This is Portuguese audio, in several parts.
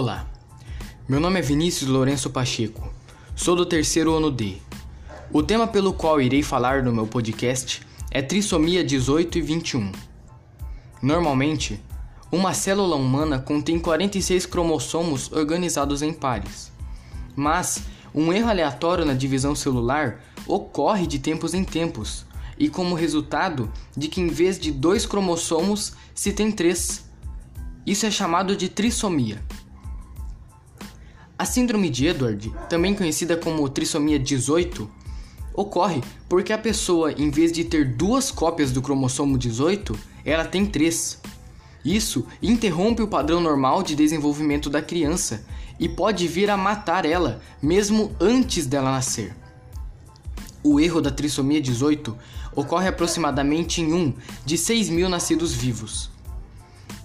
Olá, meu nome é Vinícius Lourenço Pacheco, sou do terceiro ano D. O tema pelo qual irei falar no meu podcast é trissomia 18 e 21. Normalmente, uma célula humana contém 46 cromossomos organizados em pares, mas um erro aleatório na divisão celular ocorre de tempos em tempos, e como resultado de que em vez de dois cromossomos se tem três. Isso é chamado de trissomia. A síndrome de Edward, também conhecida como trissomia 18, ocorre porque a pessoa, em vez de ter duas cópias do cromossomo 18, ela tem três. Isso interrompe o padrão normal de desenvolvimento da criança e pode vir a matar ela, mesmo antes dela nascer. O erro da trissomia 18 ocorre aproximadamente em um de 6 mil nascidos vivos.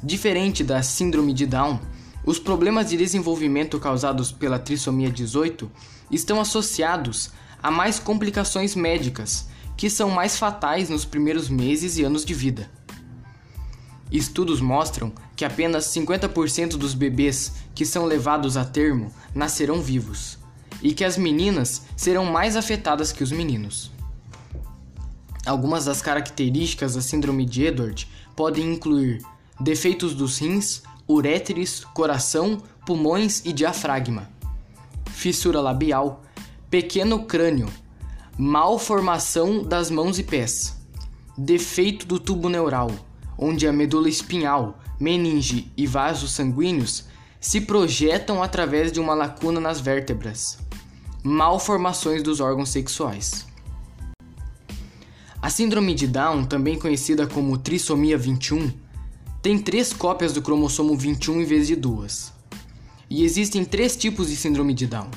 Diferente da síndrome de Down, os problemas de desenvolvimento causados pela trissomia 18 estão associados a mais complicações médicas, que são mais fatais nos primeiros meses e anos de vida. Estudos mostram que apenas 50% dos bebês que são levados a termo nascerão vivos e que as meninas serão mais afetadas que os meninos. Algumas das características da síndrome de Edward podem incluir defeitos dos rins, uréteres, coração, pulmões e diafragma, fissura labial, pequeno crânio, malformação das mãos e pés, defeito do tubo neural, onde a medula espinhal, meninge e vasos sanguíneos se projetam através de uma lacuna nas vértebras, malformações dos órgãos sexuais. A síndrome de Down, também conhecida como trissomia 21, tem três cópias do cromossomo 21 em vez de duas. E existem três tipos de síndrome de Down.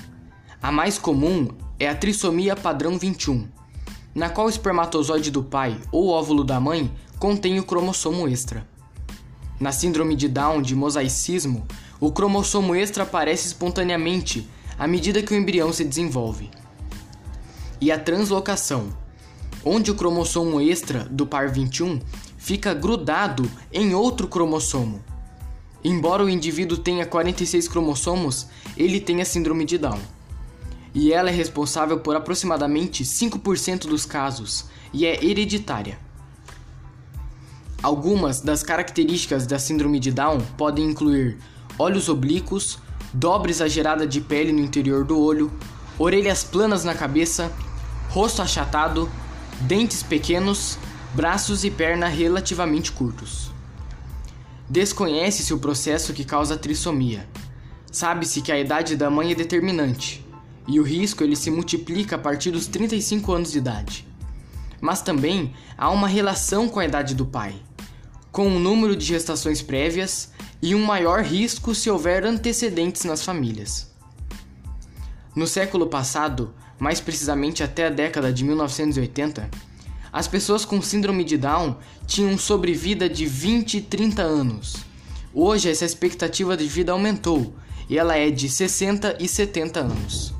A mais comum é a trissomia padrão 21, na qual o espermatozoide do pai ou óvulo da mãe contém o cromossomo extra. Na síndrome de Down de mosaicismo, o cromossomo extra aparece espontaneamente à medida que o embrião se desenvolve. E a translocação, onde o cromossomo extra do par 21 fica grudado em outro cromossomo. Embora o indivíduo tenha 46 cromossomos, ele tem a síndrome de Down. E ela é responsável por aproximadamente 5% dos casos e é hereditária. Algumas das características da síndrome de Down podem incluir olhos oblíquos, dobra exagerada de pele no interior do olho, orelhas planas na cabeça, rosto achatado, dentes pequenos, braços e perna relativamente curtos. Desconhece-se o processo que causa a trissomia. Sabe-se que a idade da mãe é determinante, e o risco ele se multiplica a partir dos 35 anos de idade. Mas também há uma relação com a idade do pai, com o número de gestações prévias e um maior risco se houver antecedentes nas famílias. No século passado, mais precisamente até a década de 1980, as pessoas com síndrome de Down tinham sobrevida de 20 e 30 anos. Hoje essa expectativa de vida aumentou e ela é de 60 e 70 anos.